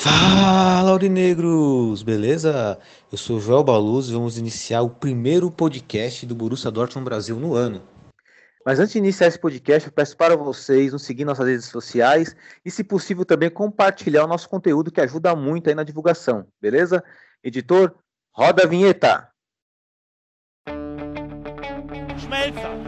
Fala, Aurinegros! Beleza? Eu sou o Joel Baluz e vamos iniciar o primeiro podcast do Borussia Dortmund Brasil no ano. Mas antes de iniciar esse podcast, eu peço para vocês nos seguir nas redes sociais e, se possível, também compartilhar o nosso conteúdo que ajuda muito aí na divulgação, beleza? Editor, roda a vinheta! Schmelzer,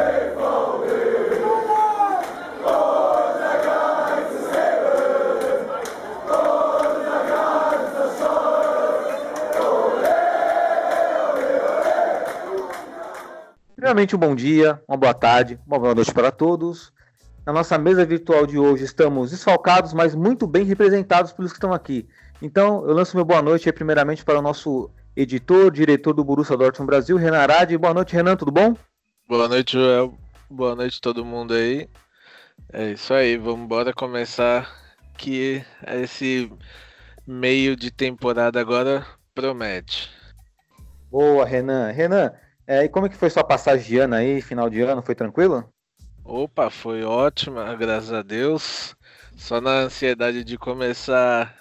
Primeiramente, um bom dia, uma boa tarde, uma boa noite para todos. Na nossa mesa virtual de hoje estamos desfalcados, mas muito bem representados pelos que estão aqui. Então, eu lanço meu boa noite aí, primeiramente para o nosso editor, diretor do Borussia Dortmund Brasil, Renan Arade. Boa noite, Renan, tudo bom? Boa noite, Joel. Boa noite todo mundo aí. É isso aí, vamos embora começar que esse meio de temporada agora promete. Boa, Renan. Renan, é, e como é que foi sua passagem de ano aí, final de ano? Foi tranquilo? Opa, foi ótima, graças a Deus. Só na ansiedade de começar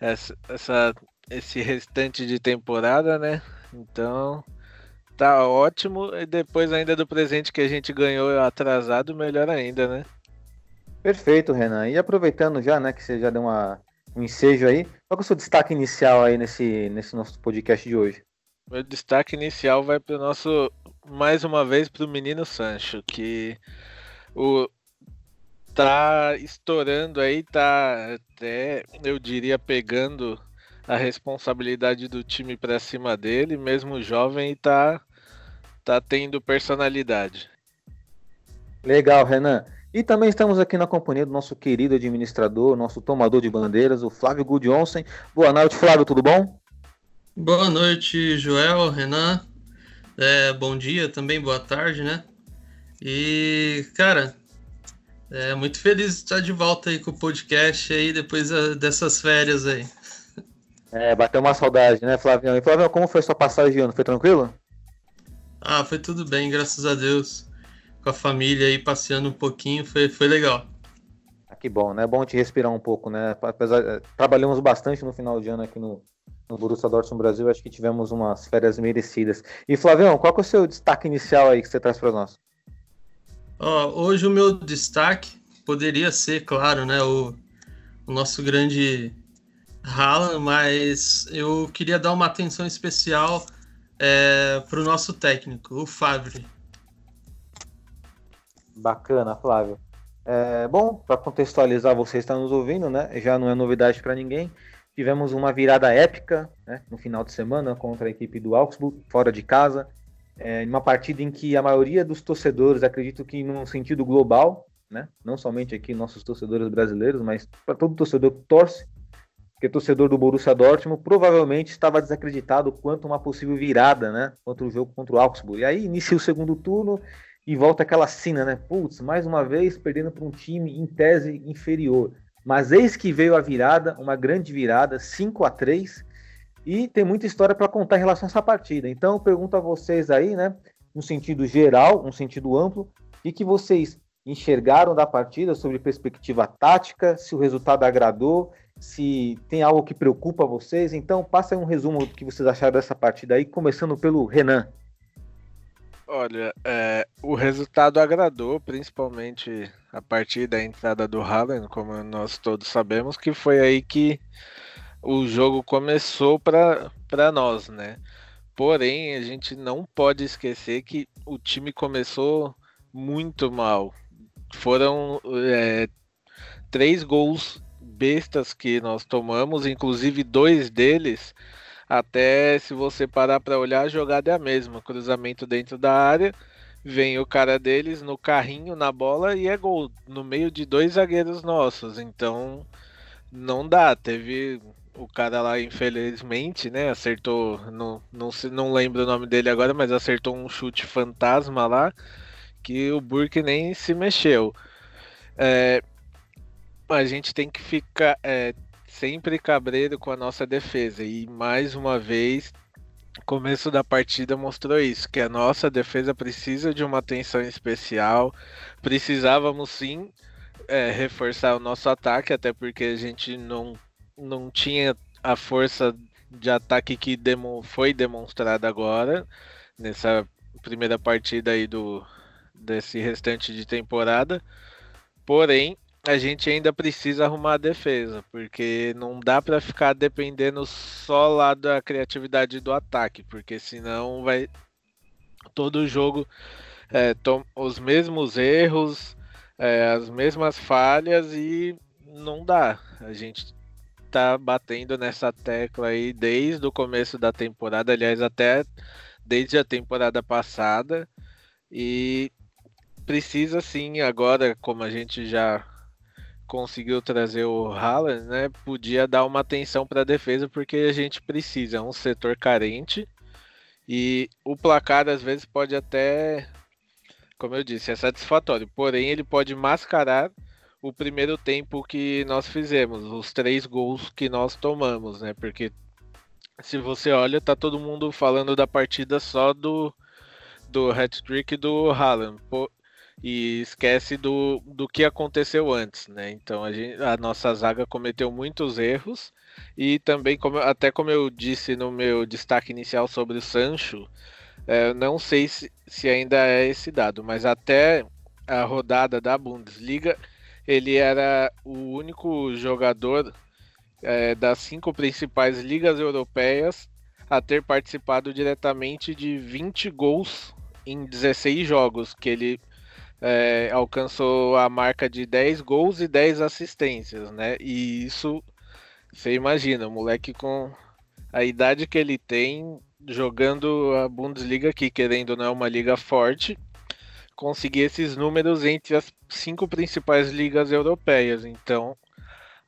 essa, essa- esse restante de temporada, né? Então, tá ótimo. E depois ainda do presente que a gente ganhou atrasado, melhor ainda, né? Perfeito, Renan. E aproveitando já, né, que você já deu uma, um ensejo aí, qual é o seu destaque inicial aí nesse, nesse nosso podcast de hoje? Meu destaque inicial vai para o nosso, mais uma vez, para o menino Sancho, que o tá estourando aí, tá até, eu diria, pegando a responsabilidade do time para cima dele, mesmo jovem, e tá, tá tendo personalidade. Legal, Renan. E também estamos aqui na companhia do nosso querido administrador, nosso tomador de bandeiras, o Flávio Gudjonsen. Boa noite, Flávio, tudo bom? Boa noite, Joel, Renan. É, bom dia também, boa tarde, né? E, cara, é muito feliz de estar de volta aí com o podcast aí depois ah, dessas férias aí. É, bateu uma saudade, né, Flavião? E Flavião, como foi sua passagem de ano? Foi tranquilo? Ah, foi tudo bem, graças a Deus. Com a família aí passeando um pouquinho, foi, foi legal. Ah, que bom, né? É bom te respirar um pouco, né? Apesar, eh, trabalhamos bastante no final de ano aqui no, no Borussia Dortmund Brasil, acho que tivemos umas férias merecidas. E Flavião, qual que é o seu destaque inicial aí que você traz para nós? Ó, hoje o meu destaque poderia ser, claro, né, o, o nosso grande Haaland, mas eu queria dar uma atenção especial para o nosso técnico, o Favre. Bacana, Flávio. É, bom, para contextualizar, você está nos ouvindo, né? Já não é novidade para ninguém. Tivemos uma virada épica né, no final de semana contra a equipe do Augsburg, fora de casa. É, uma partida em que a maioria dos torcedores, acredito que num sentido global, né, não somente aqui nossos torcedores brasileiros, mas para todo torcedor que torce, porque torcedor do Borussia Dortmund provavelmente estava desacreditado quanto uma possível virada, né, contra o jogo contra o Augsburg. E aí inicia o segundo turno e volta aquela cena, né? Putz, mais uma vez perdendo para um time em tese inferior. Mas eis que veio a virada, uma grande virada, 5 a 3 e tem muita história para contar em relação a essa partida. Então eu pergunto a vocês aí, né, no sentido geral, um sentido amplo, o que, vocês enxergaram da partida sobre perspectiva tática, se o resultado agradou, se tem algo que preocupa vocês. Então passa aí um resumo do que vocês acharam dessa partida aí, começando pelo Renan. Olha, é, o resultado agradou, principalmente a partir da entrada do Haaland, como nós todos sabemos, que foi aí que o jogo começou para nós, né? Porém, a gente não pode esquecer que o time começou muito mal. Foram é, três gols bestas que nós tomamos, inclusive dois deles. Até se você parar para olhar, a jogada é a mesma: cruzamento dentro da área, vem o cara deles no carrinho, na bola e é gol no meio de dois zagueiros nossos. Então não dá. Teve o cara lá, infelizmente, né? Acertou, não, não, não lembro o nome dele agora, mas acertou um chute fantasma lá que o Burke nem se mexeu. É, a gente tem que ficar é, sempre cabreiro com a nossa defesa. E mais uma vez, começo da partida mostrou isso, que a nossa defesa precisa de uma atenção especial. Precisávamos sim é, reforçar o nosso ataque, até porque a gente não, não tinha a força de ataque que demo, foi demonstrada agora, nessa primeira partida aí do, desse restante de temporada. Porém, a gente ainda precisa arrumar a defesa, porque não dá para ficar dependendo só lá da criatividade do ataque, porque senão vai todo jogo é, os mesmos erros, é, as mesmas falhas e não dá. A gente tá batendo nessa tecla aí desde o começo da temporada, aliás, até desde a temporada passada. E precisa sim, agora, como a gente já conseguiu trazer o Haaland, né? Podia dar uma atenção para a defesa porque a gente precisa, é um setor carente e o placar às vezes pode até, como eu disse, é satisfatório, porém ele pode mascarar o primeiro tempo que nós fizemos, os três gols que nós tomamos, né? Porque se você olha, tá todo mundo falando da partida só do do hat-trick do Haaland e esquece do, do que aconteceu antes, né? Então a, gente, a nossa zaga cometeu muitos erros e também, como, até como eu disse no meu destaque inicial sobre o Sancho, é, não sei se, se ainda é esse dado, mas até a rodada da Bundesliga ele era o único jogador é, das cinco principais ligas europeias a ter participado diretamente de 20 gols em 16 jogos, que ele é, alcançou a marca de 10 gols e 10 assistências, né? E isso, você imagina, o moleque com a idade que ele tem, jogando a Bundesliga aqui, querendo não é uma liga forte, conseguir esses números entre as cinco principais ligas europeias. Então,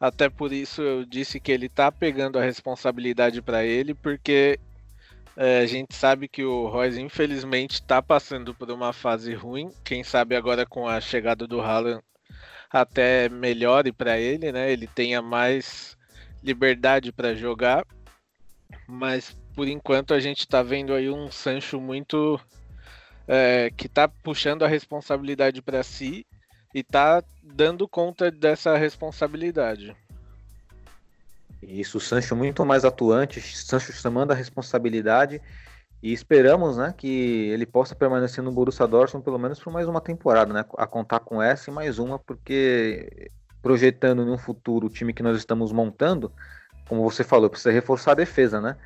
até por isso eu disse que ele tá pegando a responsabilidade para ele, porque é, a gente sabe que o Royce, infelizmente, está passando por uma fase ruim. Quem sabe agora com a chegada do Haaland até melhore para ele, né? Ele tenha mais liberdade para jogar. Mas por enquanto a gente está vendo aí um Sancho muito é, que está puxando a responsabilidade para si e está dando conta dessa responsabilidade. Isso, o Sancho muito mais atuante, Sancho chamando a responsabilidade e esperamos, né, que ele possa permanecer no Borussia Dortmund pelo menos por mais uma temporada, né, a contar com essa e mais uma, porque projetando um futuro o time que nós estamos montando, como você falou, precisa reforçar a defesa, né?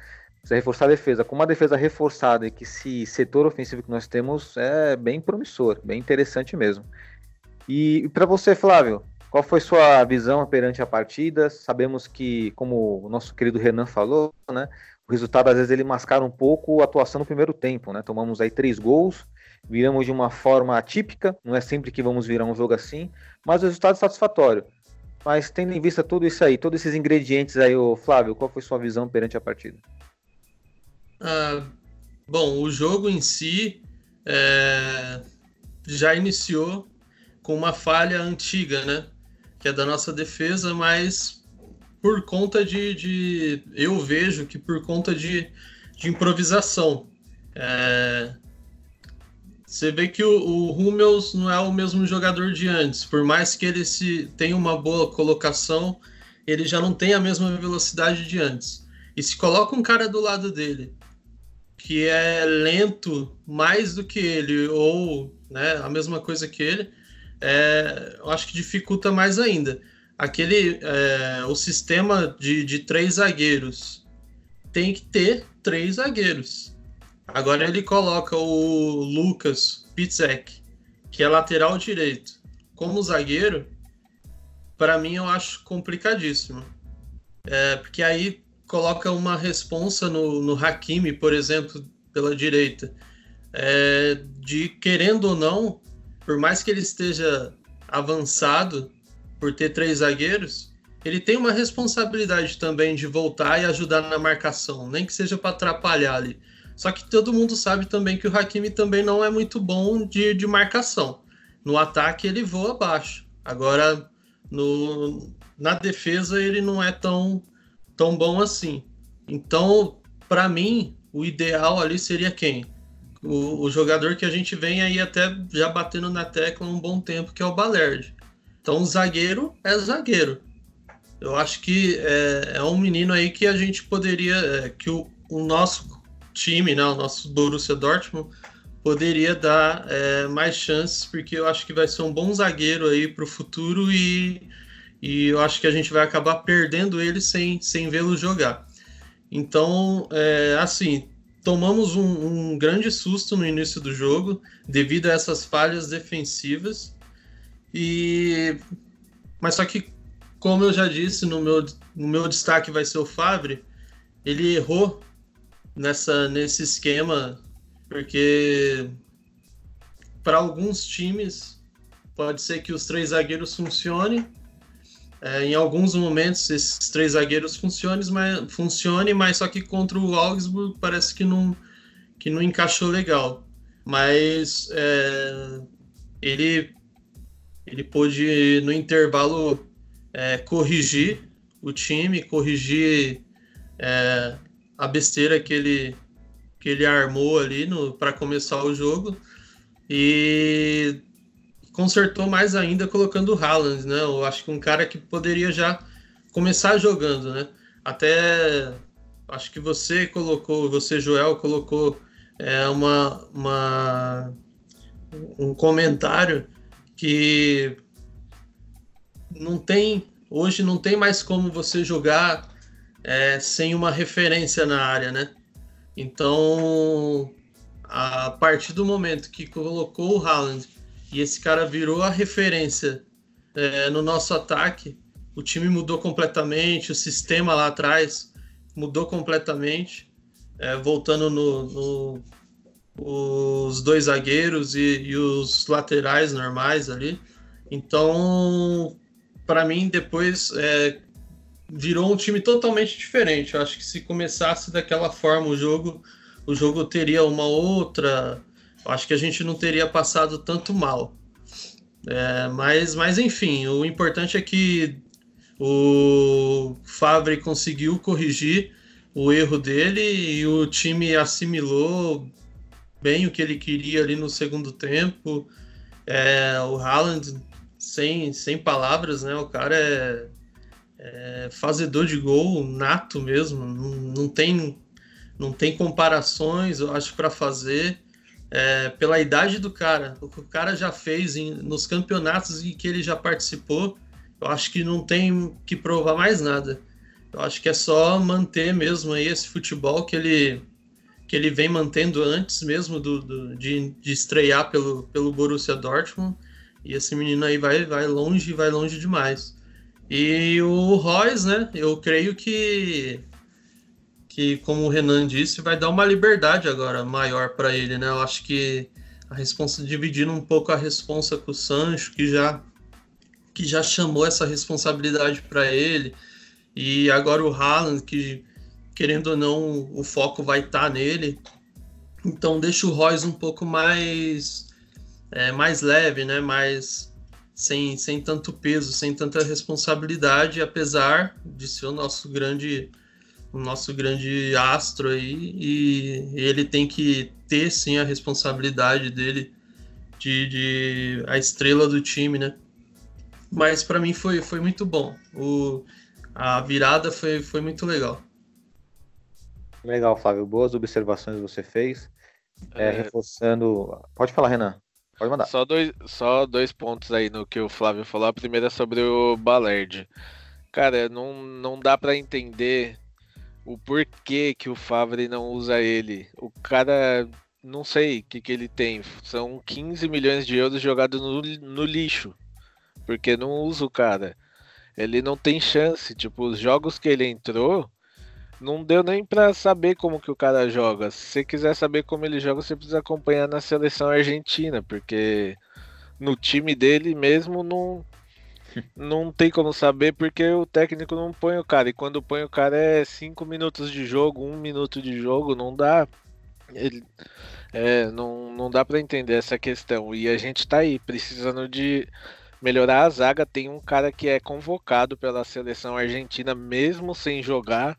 Precisa reforçar a defesa. Com uma defesa reforçada e que esse setor ofensivo que nós temos é bem promissor, bem interessante mesmo. E para você, Flávio, qual foi sua visão perante a partida? Sabemos que, como o nosso querido Renan falou, né, o resultado às vezes ele mascara um pouco a atuação no primeiro tempo, né? Tomamos aí três gols, viramos de uma forma atípica, não é sempre que vamos virar um jogo assim, mas o resultado é satisfatório. Mas tendo em vista tudo isso aí, todos esses ingredientes aí, ô Flávio, qual foi sua visão perante a partida? Ah, bom, o jogo em si é, já iniciou com uma falha antiga, né? Que é da nossa defesa, mas por conta de, de eu vejo que por conta de, de improvisação. É, você vê que o, o Hummels não é o mesmo jogador de antes, por mais que ele se tenha uma boa colocação, ele já não tem a mesma velocidade de antes. E se coloca um cara do lado dele que é lento mais do que ele ou né, a mesma coisa que ele, é, eu acho que dificulta mais ainda. Aquele, é, o sistema de, de três zagueiros tem que ter três zagueiros. Agora ele coloca o Lucas Pitzek, que é lateral direito, como zagueiro. para mim eu acho complicadíssimo. É, porque aí coloca uma responsa no, no Hakimi, por exemplo, pela direita, é, de querendo ou não, por mais que ele esteja avançado por ter três zagueiros, ele tem uma responsabilidade também de voltar e ajudar na marcação, nem que seja para atrapalhar ali. Só que todo mundo sabe também que o Hakimi também não é muito bom de, de marcação. No ataque ele voa abaixo. Agora, no, na defesa ele não é tão, tão bom assim. Então, para mim, o ideal ali seria quem? O, o, jogador que a gente vem aí até já batendo na tecla um bom tempo, que é o Balerdi. Então, zagueiro é zagueiro. Eu acho que é, é um menino aí que a gente poderia, é, que o, o, nosso time, né, o nosso Borussia Dortmund, poderia dar é, mais chances, porque eu acho que vai ser um bom zagueiro aí para o futuro e, e eu acho que a gente vai acabar perdendo ele sem, sem vê-lo jogar. Então, é, assim, tomamos um, um grande susto no início do jogo devido a essas falhas defensivas e mas só que como eu já disse, no meu, no meu destaque vai ser o Fabre. Ele errou nessa, nesse esquema, porque para alguns times pode ser que os três zagueiros funcionem. É, em alguns momentos esses três zagueiros funcionem, mas, funcione, mas só que contra o Augsburg parece que não, que não encaixou legal. Mas é, ele, ele pôde, no intervalo, é, corrigir o time, corrigir é, a besteira que ele, que ele armou ali para começar o jogo e consertou mais ainda colocando o Haaland, né? Eu acho que um cara que poderia já começar jogando, né? Até acho que você colocou, você Joel colocou é, uma, uma um comentário que não tem hoje não tem mais como você jogar é, sem uma referência na área, né? Então, a partir do momento que colocou o Haaland e esse cara virou a referência é, no nosso ataque, o time mudou completamente, o sistema lá atrás mudou completamente, é, voltando no, no, os dois zagueiros e, e os laterais normais ali. Então, para mim, depois é, virou um time totalmente diferente. Eu acho que se começasse daquela forma o jogo, o jogo teria uma outra. Acho que a gente não teria passado tanto mal. É, mas, mas enfim, o importante é que o Fabre conseguiu corrigir o erro dele e o time assimilou bem o que ele queria ali no segundo tempo. É, o Haaland sem, sem palavras, né? O cara é, é fazedor de gol nato mesmo, não, não, tem, não tem comparações, eu acho, para fazer. É, pela idade do cara, o que o cara já fez em, nos campeonatos em que ele já participou, eu acho que não tem que provar mais nada. Eu acho que é só manter mesmo aí esse futebol que ele, que ele vem mantendo antes mesmo do, do de, de estrear pelo, pelo Borussia Dortmund. E esse menino aí vai, vai longe, vai longe demais. E o Royce, né? Eu creio que, que, como o Renan disse, vai dar uma liberdade agora maior para ele, né? Eu acho que a responsa dividindo um pouco a responsa com o Sancho, que já que já chamou essa responsabilidade para ele. E agora o Haaland, que querendo ou não, o foco vai estar tá nele. Então deixa o Royce um pouco mais é, mais leve, né? Mais sem, sem tanto peso, sem tanta responsabilidade, apesar de ser o nosso grande o nosso grande astro aí e ele tem que ter sim a responsabilidade dele de, de a estrela do time, né? Mas para mim foi, foi muito bom. O, a virada foi, foi muito legal. Legal, Flávio. Boas observações você fez. É, é... Reforçando. Pode falar, Renan. Pode mandar. Só dois, só dois pontos aí no que o Flávio falou. A primeira é sobre o Ballard. Cara, não, não dá para entender o porquê que o Favre não usa ele. O cara, não sei o que, que ele tem. São 15 milhões de euros jogados no, no lixo. Porque não usa o cara. Ele não tem chance. Tipo, os jogos que ele entrou, não deu nem pra saber como que o cara joga. Se você quiser saber como ele joga, você precisa acompanhar na seleção argentina, porque no time dele mesmo não, não tem como saber porque o técnico não põe o cara. E quando põe o cara é 5 minutos de jogo, 1 um minuto de jogo, não dá. Ele, é, não, não dá para entender essa questão. E a gente tá aí, precisando de melhorar a zaga. Tem um cara que é convocado pela seleção argentina, mesmo sem jogar.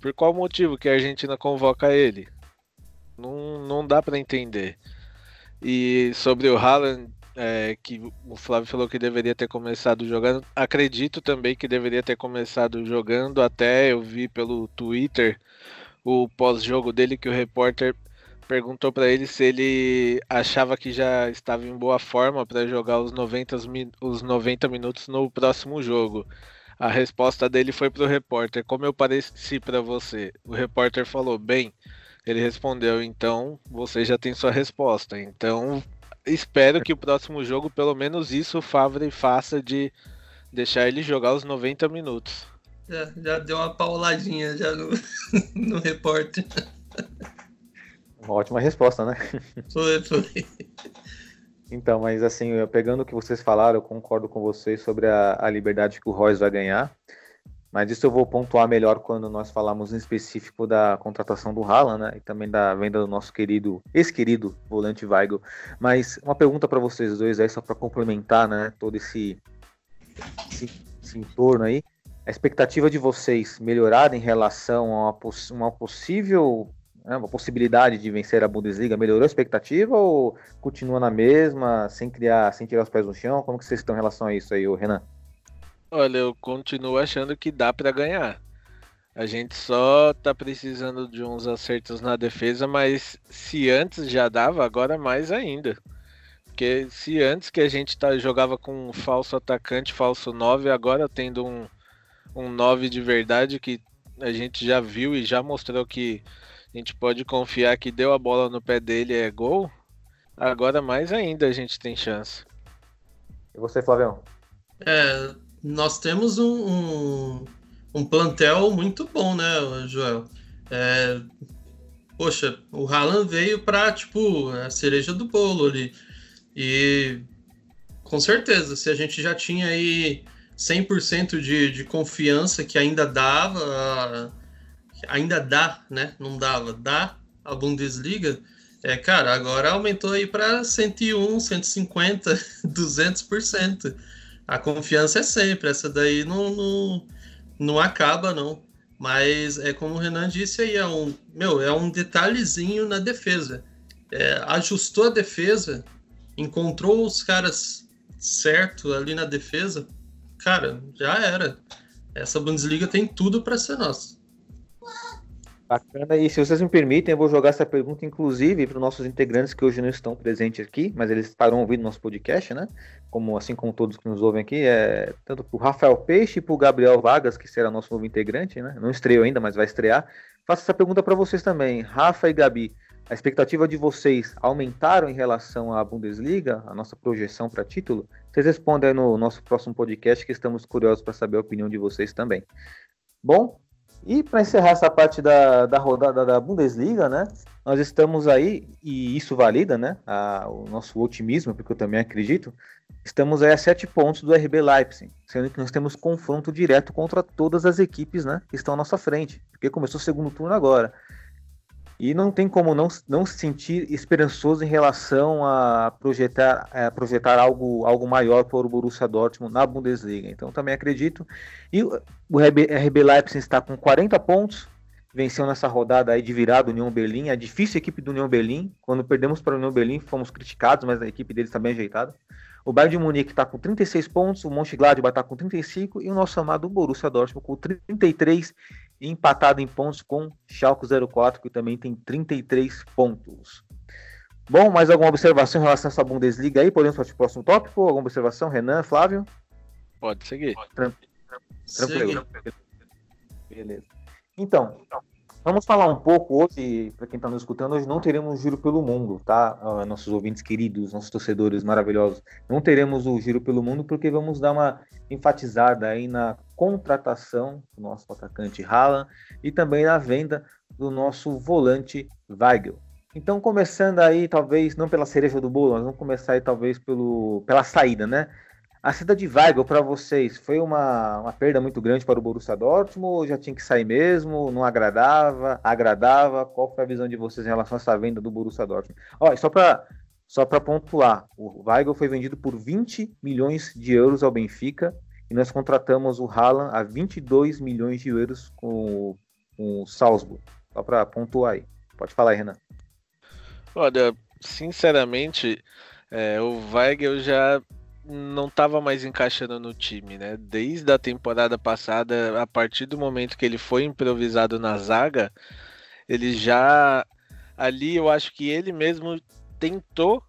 Por qual motivo que a Argentina convoca ele? Não, não dá para entender. E sobre o Haaland, é, que o Flávio falou que deveria ter começado jogando, acredito também que deveria ter começado jogando. Até eu vi pelo Twitter o pós-jogo dele que o repórter perguntou para ele se ele achava que já estava em boa forma para jogar os 90, os 90 minutos no próximo jogo. A resposta dele foi pro repórter: Como eu pareci para você? O repórter falou: Bem. Ele respondeu: Então você já tem sua resposta. Então espero que o próximo jogo, pelo menos isso, o Favre faça de deixar ele jogar os 90 minutos. Já, já deu uma pauladinha já no, no repórter. Uma ótima resposta, né? Foi, foi. Então, mas assim, pegando o que vocês falaram, eu concordo com vocês sobre a, a liberdade que o Royce vai ganhar. Mas isso eu vou pontuar melhor quando nós falamos em específico da contratação do Haaland, né? E também da venda do nosso querido, ex-querido volante Weigl. Mas uma pergunta para vocês dois aí, só para complementar, né? Todo esse, esse, esse, entorno aí. A expectativa de vocês melhorar em relação a uma, uma possível né, uma possibilidade de vencer a Bundesliga melhorou a expectativa ou continua na mesma, sem criar, sem tirar os pés no chão? Como que vocês estão em relação a isso aí, Renan? Olha, eu continuo achando que dá para ganhar. A gente só tá precisando de uns acertos na defesa, mas se antes já dava, agora mais ainda. Porque se antes que a gente tá, jogava com um falso atacante, falso 9, agora tendo um, um 9 de verdade que a gente já viu e já mostrou que a gente pode confiar que deu a bola no pé dele é gol, agora mais ainda a gente tem chance. E você, Flavião? É, nós temos um, um, um plantel muito bom, né, Joel? É, poxa, o Haaland veio para tipo a cereja do bolo ali. E com certeza, se a gente já tinha aí 100% de, de confiança que ainda dava ainda dá, né? Não dava, dá a Bundesliga. É, cara, agora aumentou aí para 101, 150, 200%. A confiança é sempre, essa daí não, não, não acaba, não. Mas é como o Renan disse aí, é um, meu, é um detalhezinho na defesa. É, ajustou a defesa, encontrou os caras certo ali na defesa, cara, já era. Essa Bundesliga tem tudo para ser nossa. Bacana. E se vocês me permitem, eu vou jogar essa pergunta, inclusive, para os nossos integrantes que hoje não estão presentes aqui, mas eles estarão ouvindo nosso podcast, né? Como, assim como todos que nos ouvem aqui, é tanto para o Rafael Peixe e para o Gabriel Vargas, que será nosso novo integrante, né? Não estreou ainda, mas vai estrear. Faço essa pergunta para vocês também, Rafa e Gabi. A expectativa de vocês aumentaram em relação à Bundesliga, a nossa projeção para título? Vocês respondem aí no nosso próximo podcast, que estamos curiosos para saber a opinião de vocês também. Bom, e para encerrar essa parte da, da rodada da Bundesliga, né? Nós estamos aí, e isso valida, né? A, o nosso otimismo, porque eu também acredito. Estamos aí a sete pontos do RB Leipzig, sendo que nós temos confronto direto contra todas as equipes né, que estão à nossa frente, porque começou o segundo turno agora. E não tem como não, não se sentir esperançoso em relação a projetar, a projetar algo, algo maior para o Borussia Dortmund na Bundesliga. Então também acredito. E o RB, Leipzig está com 40 pontos, venceu nessa rodada aí de virada União Berlim, a difícil equipe do União Berlim. Quando perdemos para o União Berlim, fomos criticados, mas a equipe deles está bem ajeitada. O Bayern de Munique está com 36 pontos, o Mönchengladbach está com 35 e o nosso amado Borussia Dortmund com 33 empatado em pontos com Schalke 04, que também tem 33 pontos. Bom, mais alguma observação em relação a essa Bundesliga aí? Podemos para o próximo tópico? Alguma observação? Renan, Flávio? Pode seguir. Tranquilo. Beleza. Então, Vamos falar um pouco hoje, para quem está nos escutando, hoje não teremos giro pelo mundo, tá? Nossos ouvintes queridos, nossos torcedores maravilhosos, não teremos o giro pelo mundo porque vamos dar uma enfatizada aí na contratação do nosso atacante Haaland e também na venda do nosso volante Weigl. Então, começando aí, talvez, não pela cereja do bolo, mas vamos começar aí, talvez, pelo, pela saída, né? A saída de Weigl para vocês foi uma, uma perda muito grande para o Borussia Dortmund ou já tinha que sair mesmo? Não agradava? Agradava? Qual foi a visão de vocês em relação a essa venda do Borussia Dortmund? Ó, só para só para pontuar, o Weigl foi vendido por 20 milhões de euros ao Benfica e nós contratamos o Haaland a 22 milhões de euros com, com o Salzburg. Só para pontuar aí. Pode falar aí, Renan. Olha, sinceramente, é, o Weigl já não estava mais encaixando no time, né? Desde a temporada passada, a partir do momento que ele foi improvisado na zaga, ele já ali eu acho que ele mesmo tentou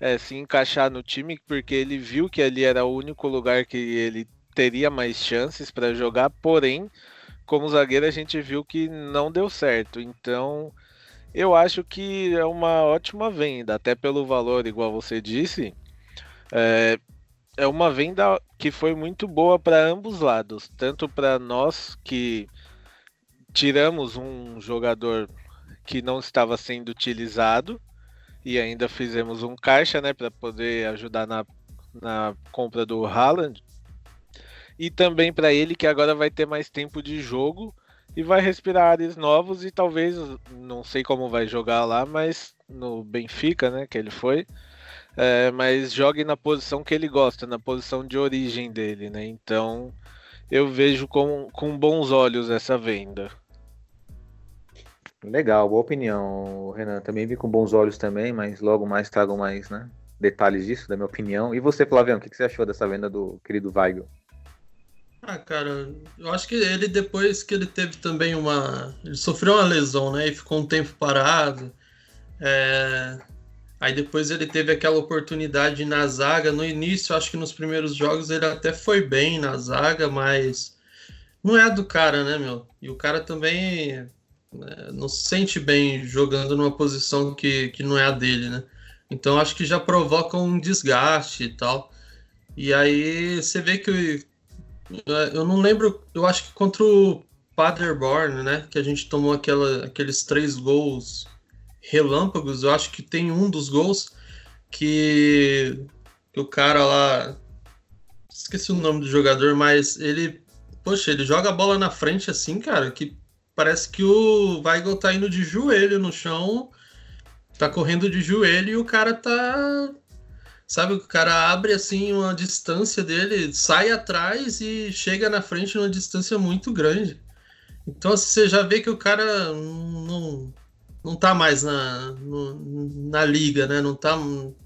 é, se encaixar no time porque ele viu que ali era o único lugar que ele teria mais chances para jogar, porém, como zagueiro a gente viu que não deu certo. Então, eu acho que é uma ótima venda, até pelo valor, igual você disse. É, é uma venda que foi muito boa para ambos lados, tanto para nós que tiramos um jogador que não estava sendo utilizado e ainda fizemos um caixa, né, para poder ajudar na, na compra do Haaland. E também para ele que agora vai ter mais tempo de jogo e vai respirar ares novos e talvez não sei como vai jogar lá, mas no Benfica, né, que ele foi, é, mas jogue na posição que ele gosta, na posição de origem dele, né? Então eu vejo com, com bons olhos essa venda. Legal, boa opinião, Renan. Também vi com bons olhos também, mas logo mais trago mais né, detalhes disso, da minha opinião. E você, Flavião, o que, que você achou dessa venda do querido Weigl? Ah, cara, eu acho que ele depois que ele teve também uma. Ele sofreu uma lesão, né? E ficou um tempo parado. É... Aí depois ele teve aquela oportunidade na zaga. No início, acho que nos primeiros jogos ele até foi bem na zaga, mas não é do cara, né, meu? E o cara também né, não se sente bem jogando numa posição que, que não é a dele, né? Então acho que já provoca um desgaste e tal. E aí você vê que eu não lembro, eu acho que contra o Paderborn, né, que a gente tomou aquela, aqueles três gols relâmpagos. Eu acho que tem um dos gols que, que o cara lá. Esqueci o nome do jogador, mas ele. Poxa, ele joga a bola na frente assim, cara, que parece que o Weigl tá indo de joelho no chão, tá correndo de joelho e o cara tá. Sabe, o cara abre assim uma distância dele, sai atrás e chega na frente numa distância muito grande. Então assim, você já vê que o cara não, não tá mais na, no, na liga, né? Não tá. O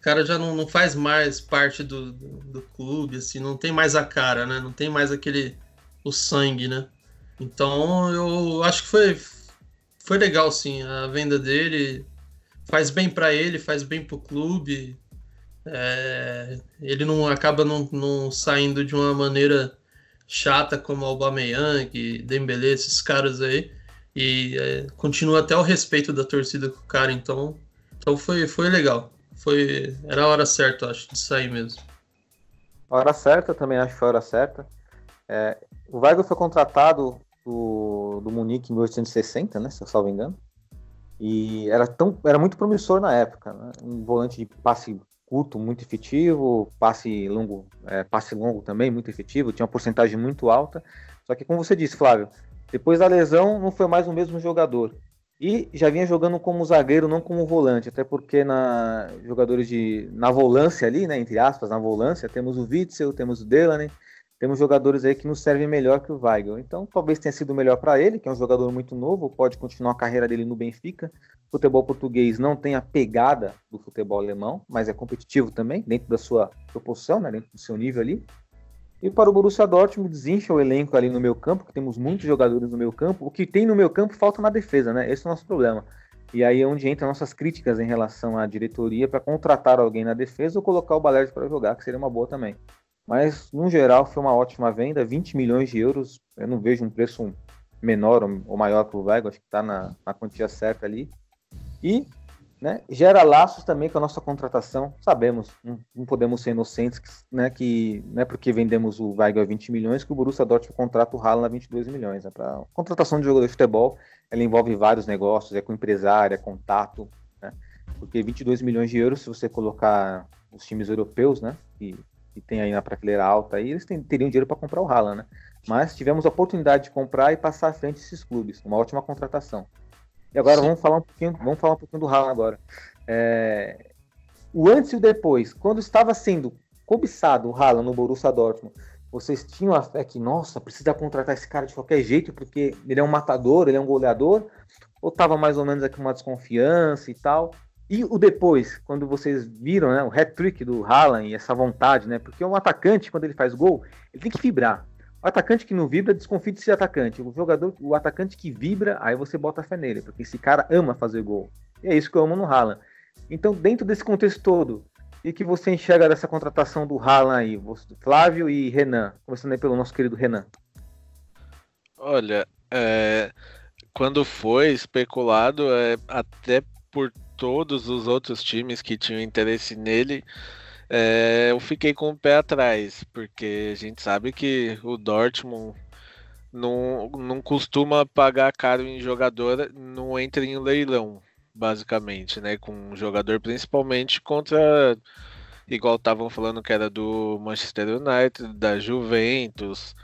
cara já não, não faz mais parte do, do, clube, assim, não tem mais a cara, né? Não tem mais aquele. o sangue, né? Então eu acho que foi, foi legal, sim, a venda dele. Faz bem para ele, faz bem pro clube. É, ele não acaba não, não saindo de uma maneira chata como o Aubameyang, Dembele, esses caras aí e é, continua até o respeito da torcida com o cara, então, então foi, foi legal. Foi, era a hora certa, acho, de sair mesmo. Hora certa, também acho que foi a hora certa. É, o Weigl foi contratado do, do Munique em 1860, né, se eu salvo engano. E era, tão, era muito promissor na época, né? um volante de passe curto, muito efetivo, passe longo, é, passe longo também, muito efetivo, tinha uma porcentagem muito alta. Só que, como você disse, Flávio, depois da lesão, não foi mais o mesmo jogador. E já vinha jogando como zagueiro, não como volante, até porque na jogadores de na volância ali, né, entre aspas, na volância, temos o Witzel, temos o Delaney, temos jogadores aí que nos servem melhor que o Weigl. Então, talvez tenha sido melhor para ele, que é um jogador muito novo, pode continuar a carreira dele no Benfica. O futebol português não tem a pegada do futebol alemão, mas é competitivo também, dentro da sua proporção, né, dentro do seu nível ali. E para o Borussia Dortmund, desincha o elenco ali no meu campo, que temos muitos jogadores no meu campo. O que tem no meu campo falta na defesa, né? Esse é o nosso problema. E aí é onde entram nossas críticas em relação à diretoria para contratar alguém na defesa ou colocar o Balerdi para jogar, que seria uma boa também. Mas, no geral, foi uma ótima venda, 20 milhões de euros. Eu não vejo um preço menor ou maior para o Weigl, acho que está na, na quantia certa ali. E né, gera laços também com a nossa contratação. Sabemos, não, podemos ser inocentes, né, que não é porque vendemos o Weigl a 20 milhões que o Borussia Dortmund contrata o Haaland a 22 milhões. Né, contratação de jogador de futebol, ela envolve vários negócios, é com empresário, é contato, né, porque 22 milhões de euros, se você colocar os times europeus, né, que, que tem aí na prateleira alta, aí, eles teriam dinheiro para comprar o Haaland, né? Mas tivemos a oportunidade de comprar e passar à frente esses clubes, uma ótima contratação. E agora vamos falar um pouquinho, vamos falar um pouquinho do Haaland agora. É, o antes e o depois, quando estava sendo cobiçado o Haaland no Borussia Dortmund, vocês tinham a fé que, nossa, precisa contratar esse cara de qualquer jeito, porque ele é um matador, ele é um goleador, ou estava mais ou menos aqui uma desconfiança e tal? E o depois, quando vocês viram né, o hat-trick do Haaland e essa vontade, né? Porque um atacante, quando ele faz gol, ele tem que vibrar. O atacante que não vibra, desconfia de ser atacante. O jogador, o atacante que vibra, aí você bota fé nele, porque esse cara ama fazer gol. E é isso que eu amo no Haaland. Então, dentro desse contexto todo, e que você enxerga dessa contratação do Haaland aí, Flávio e Renan, começando aí pelo nosso querido Renan. Olha, é, quando foi especulado, é, até por todos os outros times que tinham interesse nele, é, eu fiquei com o pé atrás, porque a gente sabe que o Dortmund não, não costuma pagar caro em jogador, não entra em leilão, basicamente, né? Com um jogador principalmente contra, igual estavam falando que era do Manchester United, da Juventus.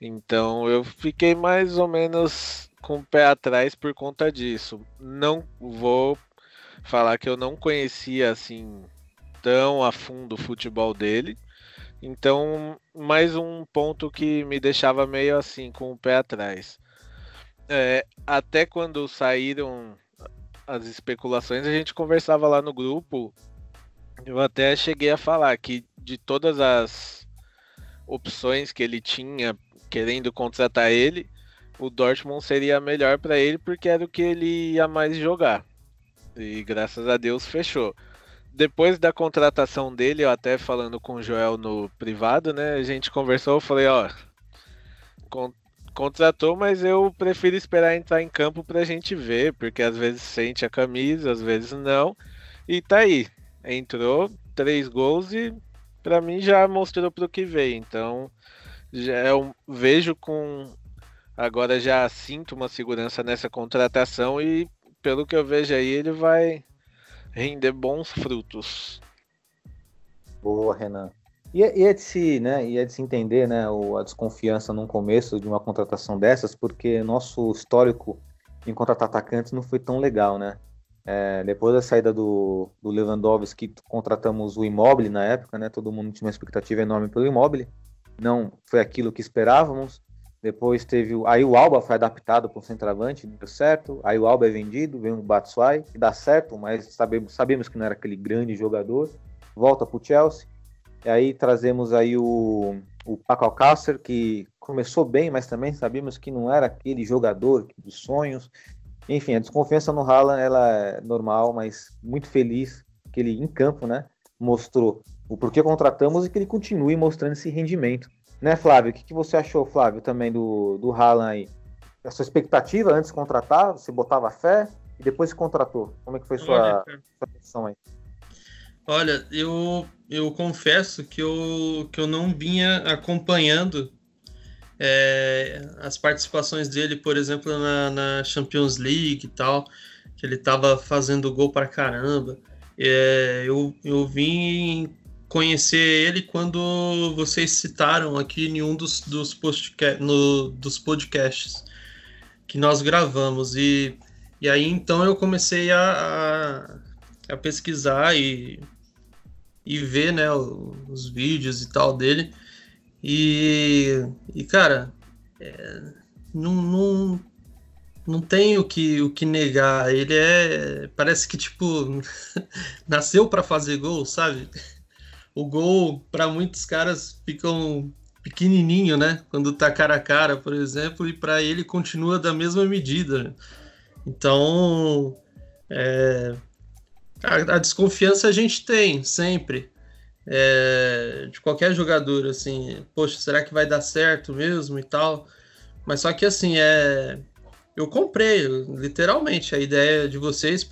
Então eu fiquei mais ou menos com o pé atrás por conta disso. Não vou falar que eu não conhecia assim tão a fundo o futebol dele. Então, mais um ponto que me deixava meio assim, com o pé atrás. É, até quando saíram as especulações, a gente conversava lá no grupo. Eu até cheguei a falar que de todas as opções que ele tinha querendo contratar ele, o Dortmund seria melhor para ele porque era o que ele ia mais jogar. E graças a Deus fechou depois da contratação dele, eu até falando com o Joel no privado, né? A gente conversou, eu falei, ó, con contratou, mas eu prefiro esperar entrar em campo pra gente ver, porque às vezes sente a camisa, às vezes não. E tá aí. Entrou, três gols e para mim já mostrou pro que veio. Então, já eu vejo com agora já sinto uma segurança nessa contratação e pelo que eu vejo aí, ele vai render bons frutos. Boa, Renan. E, e é de se, né, e é de se entender, né, o, a desconfiança no começo de uma contratação dessas, porque nosso histórico em contratar atacantes não foi tão legal, né? É, depois da saída do, do Lewandowski, contratamos o Immobile na época, né? Todo mundo tinha uma expectativa enorme pelo Immobile. Não foi aquilo que esperávamos. Depois teve o. Aí o Alba foi adaptado para o centroavante, deu certo. Aí o Alba é vendido, vem o Batshuayi, que dá certo, mas sabemos, sabemos que não era aquele grande jogador. Volta para o Chelsea. E aí trazemos aí o, o Paco Alcácer, que começou bem, mas também sabíamos que não era aquele jogador dos sonhos. Enfim, a desconfiança no Haaland ela é normal, mas muito feliz que ele em campo, né, mostrou o porquê contratamos e que ele continue mostrando esse rendimento né, Flávio? O que, que você achou, Flávio, também do, do Haaland aí? A sua expectativa antes de contratar? Você botava fé e depois se contratou? Como é que foi sua, sua posição aí? Olha, eu, eu confesso que eu, que eu não vinha acompanhando é, as participações dele, por exemplo, na, na, Champions League e tal, que ele estava fazendo gol para caramba. É, eu, eu vim conhecer ele quando vocês citaram aqui em um dos, dos, no, dos podcasts que nós gravamos. E, e aí então eu comecei a, a, a pesquisar e, e ver né, os vídeos e tal dele. E, e cara, é, não, não, não tem o que, o que negar. Ele é. Parece que, tipo, nasceu para fazer gol, sabe? O gol para muitos caras fica um pequenininho, né? Quando tá cara a cara, por exemplo, e para ele continua da mesma medida. Então, é, a, a, desconfiança a gente tem sempre é, de qualquer jogador, assim, poxa, será que vai dar certo mesmo e tal? Mas só que assim, é. Eu comprei, literalmente, a ideia de vocês,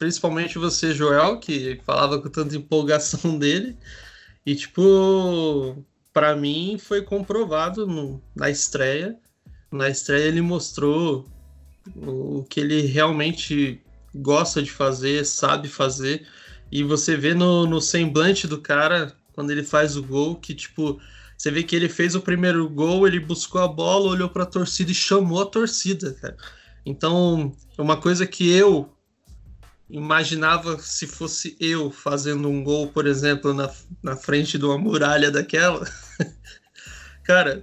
principalmente você, Joel, que falava com tanta empolgação dele. E, tipo, para mim foi comprovado no, na estreia. Na estreia ele mostrou o que ele realmente gosta de fazer, sabe fazer. E você vê no, no semblante do cara, quando ele faz o gol, que, tipo, você vê que ele fez o primeiro gol, ele buscou a bola, olhou para a torcida e chamou a torcida, cara. Então, uma coisa que eu imaginava se fosse eu fazendo um gol, por exemplo, na, na frente de uma muralha daquela. cara,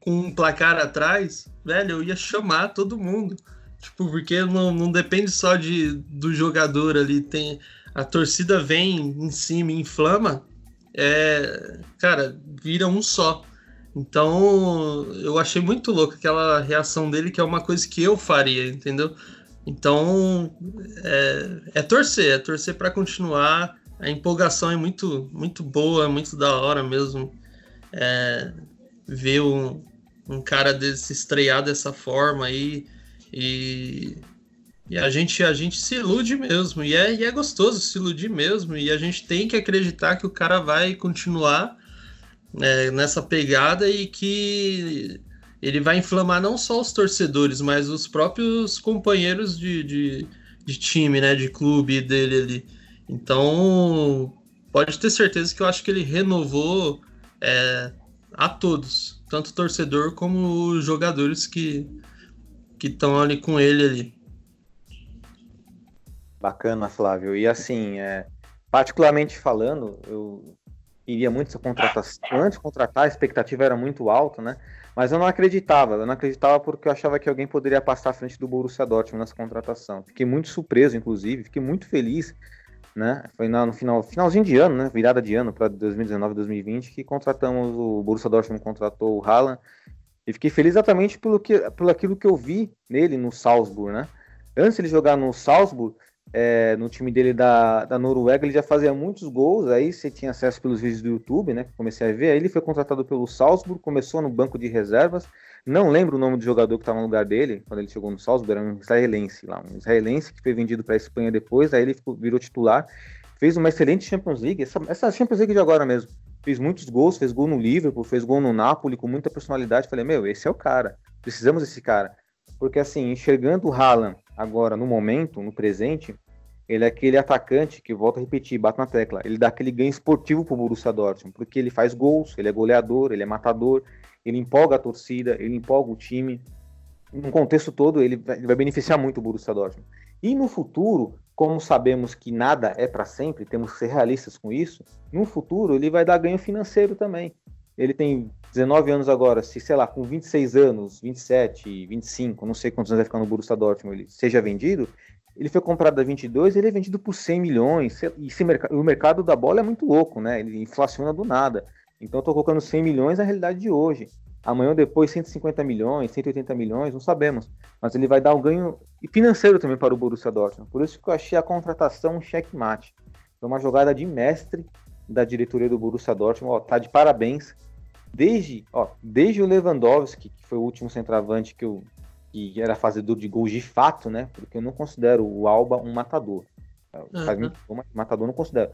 com um placar atrás, velho, eu ia chamar todo mundo. Tipo, porque não, não depende só de, do jogador ali. Tem, a torcida vem em cima inflama é, cara, vira um só. Então, eu achei muito louco aquela reação dele, que é uma coisa que eu faria, entendeu? Então, é, é torcer, é torcer para continuar. A empolgação é muito, muito boa, muito da hora mesmo. É, ver um, um cara desse estrear dessa forma aí e e a gente, a gente se ilude mesmo. E é, e é gostoso se iludir mesmo. E a gente tem que acreditar que o cara vai continuar é, nessa pegada e que ele vai inflamar não só os torcedores, mas os próprios companheiros de, de, de time, né? De clube dele ali. Então, pode ter certeza que eu acho que ele renovou é, a todos, tanto o torcedor como os jogadores que estão ali com ele ali. Bacana, Flávio. E assim, é, particularmente falando, eu queria muito essa contratação. Antes de contratar, a expectativa era muito alta, né? Mas eu não acreditava. Eu não acreditava porque eu achava que alguém poderia passar à frente do Borussia Dortmund nessa contratação. Fiquei muito surpreso, inclusive. Fiquei muito feliz, né? Foi no final, finalzinho de ano, né? Virada de ano para 2019, 2020 que contratamos o Borussia Dortmund contratou o Haaland. E fiquei feliz exatamente pelo que, pelo aquilo que eu vi nele no Salzburg, né? Antes ele jogar no Salzburg, é, no time dele da, da Noruega, ele já fazia muitos gols, aí você tinha acesso pelos vídeos do YouTube, né? Que comecei a ver. Aí ele foi contratado pelo Salzburg, começou no banco de reservas. Não lembro o nome do jogador que estava no lugar dele quando ele chegou no Salzburg, era um israelense lá, um israelense que foi vendido para a Espanha depois, aí ele ficou, virou titular. Fez uma excelente Champions League, essa, essa Champions League de agora mesmo. Fez muitos gols, fez gol no Liverpool, fez gol no Napoli com muita personalidade. Falei, meu, esse é o cara, precisamos desse cara. Porque assim, enxergando o Haaland agora no momento, no presente, ele é aquele atacante que, volta a repetir, bate na tecla, ele dá aquele ganho esportivo pro Borussia Dortmund, porque ele faz gols, ele é goleador, ele é matador, ele empolga a torcida, ele empolga o time. No contexto todo, ele vai, ele vai beneficiar muito o Borussia Dortmund. E no futuro, como sabemos que nada é para sempre, temos que ser realistas com isso, no futuro ele vai dar ganho financeiro também. Ele tem 19 anos agora, se sei lá, com 26 anos, 27, 25, não sei quantos anos vai ficar no Borussia Dortmund, ele seja vendido, ele foi comprado a 22, ele é vendido por 100 milhões, e o mercado da bola é muito louco, né? Ele inflaciona do nada. Então eu tô colocando 100 milhões na realidade de hoje. Amanhã ou depois 150 milhões, 180 milhões, não sabemos. Mas ele vai dar um ganho financeiro também para o Borussia Dortmund. Por isso que eu achei a contratação um checkmate. Foi uma jogada de mestre da diretoria do Borussia Dortmund. Ó, tá de parabéns. Desde, ó, desde o Lewandowski, que foi o último centroavante que eu, que era fazedor de gols de fato, né? Porque eu não considero o Alba um matador. Uhum. matador não considero.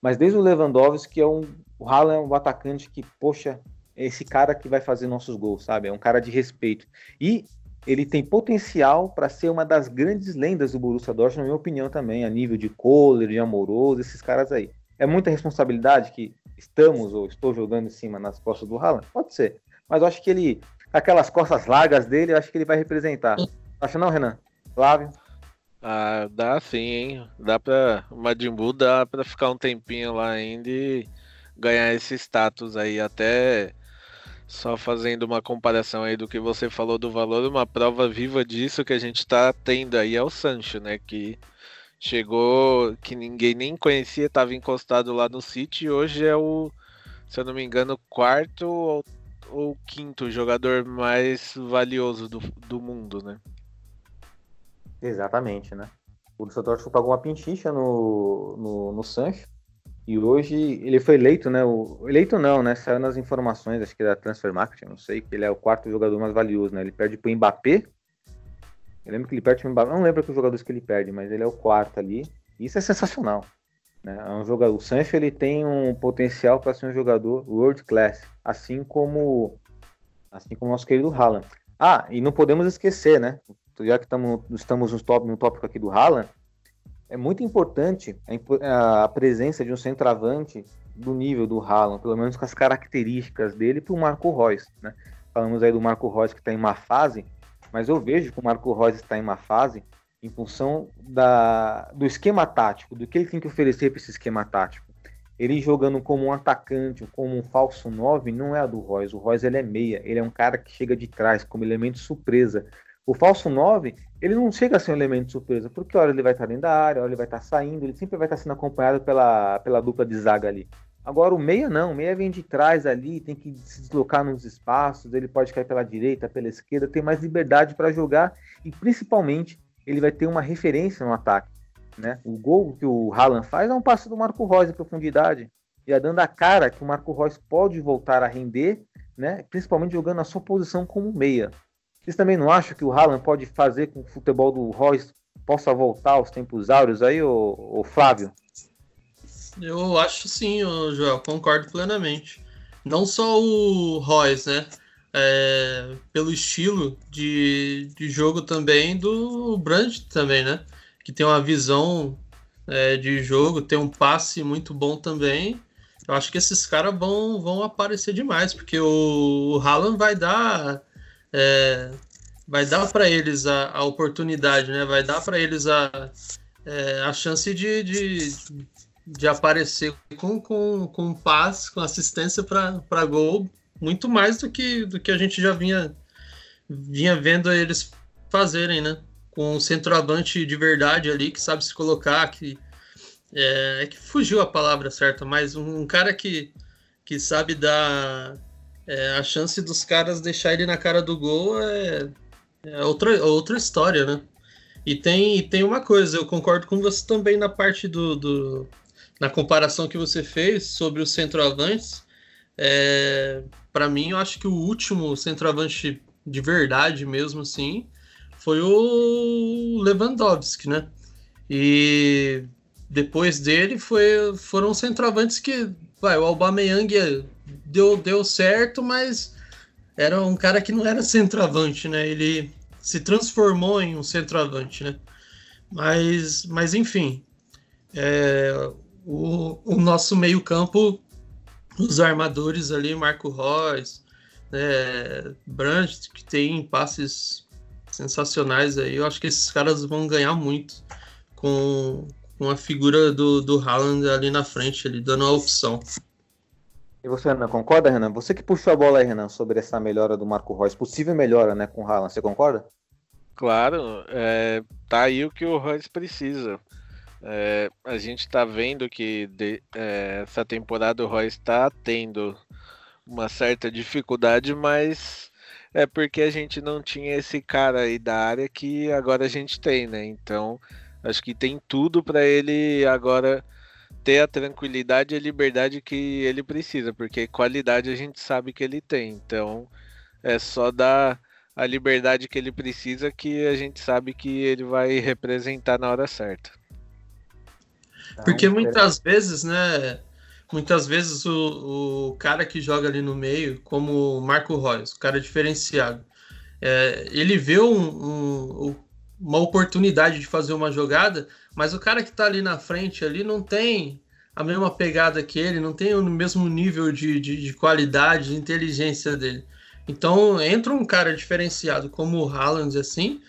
Mas desde o Lewandowski, que é um, o Haaland é um atacante que, poxa, é esse cara que vai fazer nossos gols, sabe? É um cara de respeito. E ele tem potencial para ser uma das grandes lendas do Borussia Dortmund, na minha opinião também, a nível de Kohler, de Amoroso, esses caras aí. É muita responsabilidade que estamos ou estou jogando em cima nas costas do Haaland? Pode ser. Mas eu acho que ele aquelas costas largas dele, eu acho que ele vai representar. Acha não, Renan? Flávio? Ah, dá sim, hein? Dá pra. O Majin Buu dá pra ficar um tempinho lá ainda e ganhar esse status aí. Até só fazendo uma comparação aí do que você falou do valor, uma prova viva disso que a gente tá tendo aí é o Sancho, né? Que chegou, que ninguém nem conhecia, estava encostado lá no City e hoje é o, se eu não me engano, quarto ou o quinto jogador mais valioso do, do mundo, né? Exatamente, né? O Borussia Dortmund pagou uma pinchicha no, no, no Sancho E hoje ele foi eleito, né? O, eleito não, né? Saiu nas informações, acho que da Transfer Market, não sei, que ele é o quarto jogador mais valioso, né? Ele perde pro Mbappé. Eu lembro que ele perde Mbappé. Não lembro que os jogadores que ele perde, mas ele é o quarto ali. Isso é sensacional. Né? É um jogador, o Sancho ele tem um potencial para ser um jogador world class, assim como assim como o nosso querido Haaland. Ah, e não podemos esquecer, né? Já que tamo, estamos no, top, no tópico aqui do Haaland, é muito importante a, a presença de um centroavante do nível do Haaland, pelo menos com as características dele, para o Marco Reus. Né? Falamos aí do Marco Reus que está em má fase, mas eu vejo que o Marco Reus está em má fase em função da, do esquema tático, do que ele tem que oferecer para esse esquema tático. Ele jogando como um atacante, como um falso 9, não é a do Royce. O Royce ele é meia, ele é um cara que chega de trás como elemento surpresa. O falso 9, ele não chega a ser um elemento surpresa, porque hora ele vai estar dentro da área, hora ele vai estar saindo, ele sempre vai estar sendo acompanhado pela, pela dupla de zaga ali. Agora o meia não, o meia vem de trás ali, tem que se deslocar nos espaços, ele pode cair pela direita, pela esquerda, tem mais liberdade para jogar e principalmente ele vai ter uma referência no ataque. Né? O gol que o Haaland faz é um passe do Marco Reus em profundidade, já dando a cara que o Marco Reus pode voltar a render, né? principalmente jogando a sua posição como meia. Vocês também não acham que o Haaland pode fazer com que o futebol do Reus possa voltar aos tempos áureos aí, ô, ô Flávio? Eu acho sim, Joel, concordo plenamente. Não só o Royce, né? é, pelo estilo de, de jogo também do Brandt também, né? Que tem uma visão é, de jogo, tem um passe muito bom também. Eu acho que esses caras vão, vão aparecer demais, porque o, o Haaland vai dar é, vai dar para eles a, a, oportunidade, né? Vai dar para eles a, é, a chance de, de, de aparecer com, com, com passe, com assistência para gol muito mais do que, do que a gente já vinha, vinha vendo eles fazerem, né? Com um centroavante de verdade ali que sabe se colocar, que é, é que fugiu a palavra certa, mas um, um cara que, que sabe dar é, a chance dos caras deixar ele na cara do gol é, é outra, outra história, né? E tem, e tem uma coisa, eu concordo com você também na parte do, do na comparação que você fez sobre os centroavantes. É, para mim, eu acho que o último centroavante de verdade mesmo, assim, foi o Lewandowski, né? E depois dele foi, foram centroavantes que, vai, o Aubameyang deu, deu certo, mas era um cara que não era centroavante, né? Ele se transformou em um centroavante, né? Mas, mas enfim, é, o, o nosso meio campo os armadores ali, Marco Reus, né, Brandt, que tem passes sensacionais aí. Eu acho que esses caras vão ganhar muito com, com a figura do, do Haaland ali na frente, ali, dando a opção. E você, Renan, concorda, Renan? Você que puxou a bola aí, Renan, sobre essa melhora do Marco Reus, possível melhora, né, com o Haaland, você concorda? Claro, é, tá aí o que o Reus precisa. É, a gente está vendo que de, é, essa temporada o Roy está tendo uma certa dificuldade, mas é porque a gente não tinha esse cara aí da área que agora a gente tem, né? Então acho que tem tudo para ele agora ter a tranquilidade e a liberdade que ele precisa, porque qualidade a gente sabe que ele tem. Então é só dar a liberdade que ele precisa que a gente sabe que ele vai representar na hora certa. Então, Porque muitas vezes, né? Muitas vezes o, o cara que joga ali no meio, como o Marco Reus, o cara diferenciado, é, ele vê um, um, uma oportunidade de fazer uma jogada, mas o cara que está ali na frente ali não tem a mesma pegada que ele, não tem o mesmo nível de, de, de qualidade, de inteligência dele. Então entra um cara diferenciado como o Haaland assim,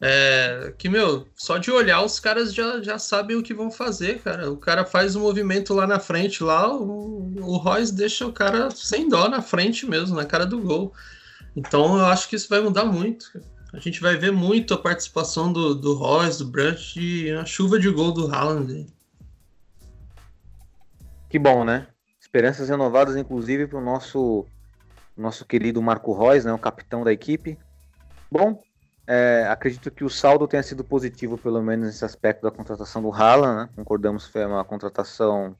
é, que, meu, só de olhar os caras já, já sabem o que vão fazer, cara. O cara faz um movimento lá na frente, lá, o, o Royce deixa o cara sem dó na frente mesmo, na cara do gol. Então eu acho que isso vai mudar muito. A gente vai ver muito a participação do, do Royce, do Brandt e a chuva de gol do Haaland. Que bom, né? Esperanças renovadas, inclusive, para o nosso, nosso querido Marco Reus, né, o capitão da equipe. Bom, é, acredito que o saldo tenha sido positivo, pelo menos nesse aspecto da contratação do Haaland, né? Concordamos que foi uma contratação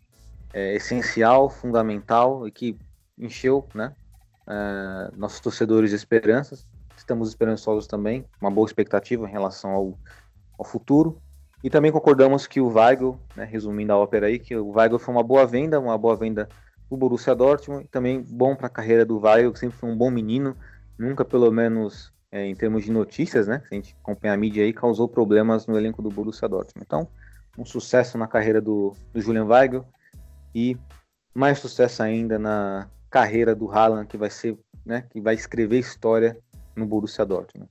é, essencial, fundamental e que encheu né, é, nossos torcedores de esperanças. Estamos esperançosos também, uma boa expectativa em relação ao, ao futuro. E também concordamos que o Weigl, né, resumindo a ópera aí, que o Weigl foi uma boa venda, uma boa venda do Borussia Dortmund, e também bom para a carreira do Weigl, que sempre foi um bom menino, nunca pelo menos é, em termos de notícias, né, se a gente acompanha a mídia aí, causou problemas no elenco do Borussia Dortmund. Então, um sucesso na carreira do, do Julian Weigl e mais sucesso ainda na carreira do Haaland, que vai ser, né, que vai escrever história no Borussia Dortmund.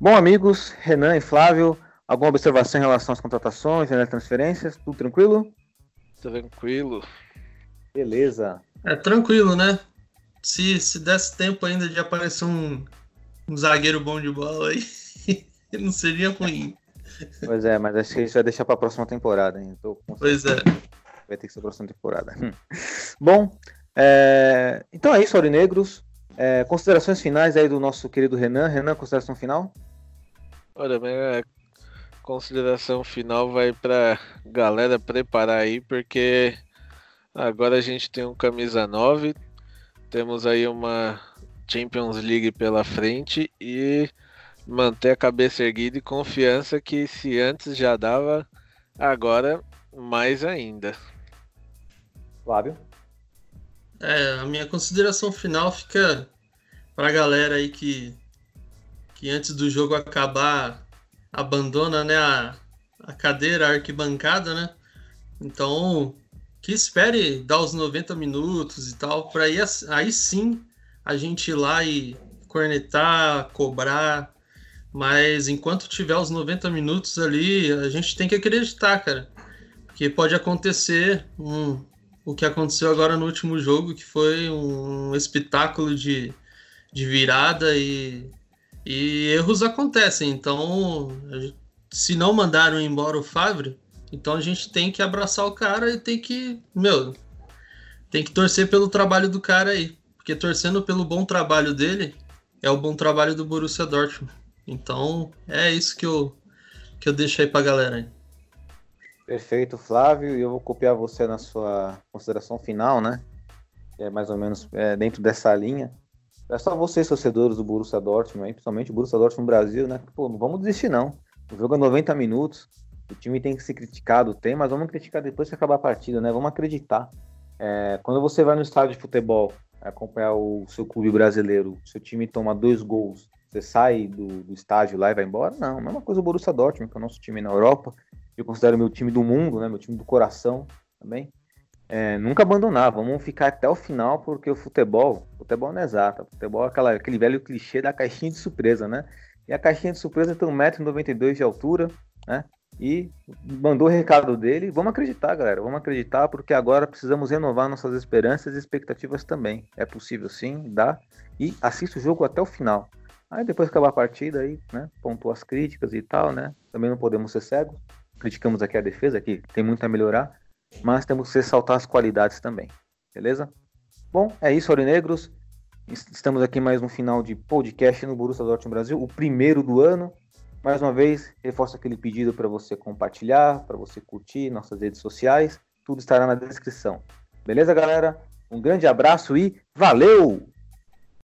Bom, amigos, Renan e Flávio, alguma observação em relação às contratações, às transferências? Tudo tranquilo? Tranquilo. Beleza. É tranquilo, né? Se, se desse tempo ainda de aparecer um, um zagueiro bom de bola aí, não seria ruim. Pois é, mas acho que a gente vai deixar para a próxima temporada. Hein? Pois é. Vai ter que ser a próxima temporada. Hum. Bom, é... então é isso, Aurinegros. É... Considerações finais aí do nosso querido Renan. Renan, consideração final? Olha, minha consideração final vai para galera preparar aí, porque agora a gente tem um camisa 9, temos aí uma Champions League pela frente e manter a cabeça erguida e confiança que se antes já dava, agora mais ainda. Flávio? É, a minha consideração final fica para a galera aí que, que antes do jogo acabar abandona né, a, a cadeira, a arquibancada, né? Então, que espere dar os 90 minutos e tal, para aí, aí sim a gente ir lá e cornetar, cobrar, mas enquanto tiver os 90 minutos ali, a gente tem que acreditar, cara. Porque pode acontecer um, o que aconteceu agora no último jogo, que foi um espetáculo de, de virada e, e erros acontecem. Então, se não mandaram embora o Favre, então a gente tem que abraçar o cara e tem que, meu, tem que torcer pelo trabalho do cara aí. Porque torcendo pelo bom trabalho dele, é o bom trabalho do Borussia Dortmund. Então, é isso que eu, que eu deixo aí pra galera. Perfeito, Flávio. E eu vou copiar você na sua consideração final, né? É mais ou menos é, dentro dessa linha. É só vocês, torcedores do Borussia Dortmund, aí, principalmente o Borussia Dortmund Brasil, né? Pô, não vamos desistir, não. O jogo é 90 minutos. O time tem que ser criticado, tem, mas vamos criticar depois que acabar a partida, né? Vamos acreditar. É, quando você vai no estádio de futebol acompanhar o seu clube brasileiro, seu time toma dois gols você sai do, do estágio lá e vai embora? Não, a mesma coisa o Borussia Dortmund, que é o nosso time na Europa. Eu considero meu time do mundo, né? Meu time do coração também. É, nunca abandonar, vamos ficar até o final, porque o futebol, futebol não é exato. Futebol é aquela, aquele velho clichê da caixinha de surpresa, né? E a caixinha de surpresa tem 1,92m de altura, né? E mandou o recado dele. Vamos acreditar, galera. Vamos acreditar, porque agora precisamos renovar nossas esperanças e expectativas também. É possível sim, dá. E assista o jogo até o final. Aí depois acabar a partida, aí, né, pontua as críticas e tal, né? Também não podemos ser cegos. Criticamos aqui a defesa, que tem muito a melhorar, mas temos que ressaltar as qualidades também. Beleza? Bom, é isso, Aurinegros. Estamos aqui mais um final de podcast no Borussia Dortmund Brasil, o primeiro do ano. Mais uma vez, reforço aquele pedido para você compartilhar, para você curtir nossas redes sociais. Tudo estará na descrição. Beleza, galera? Um grande abraço e valeu!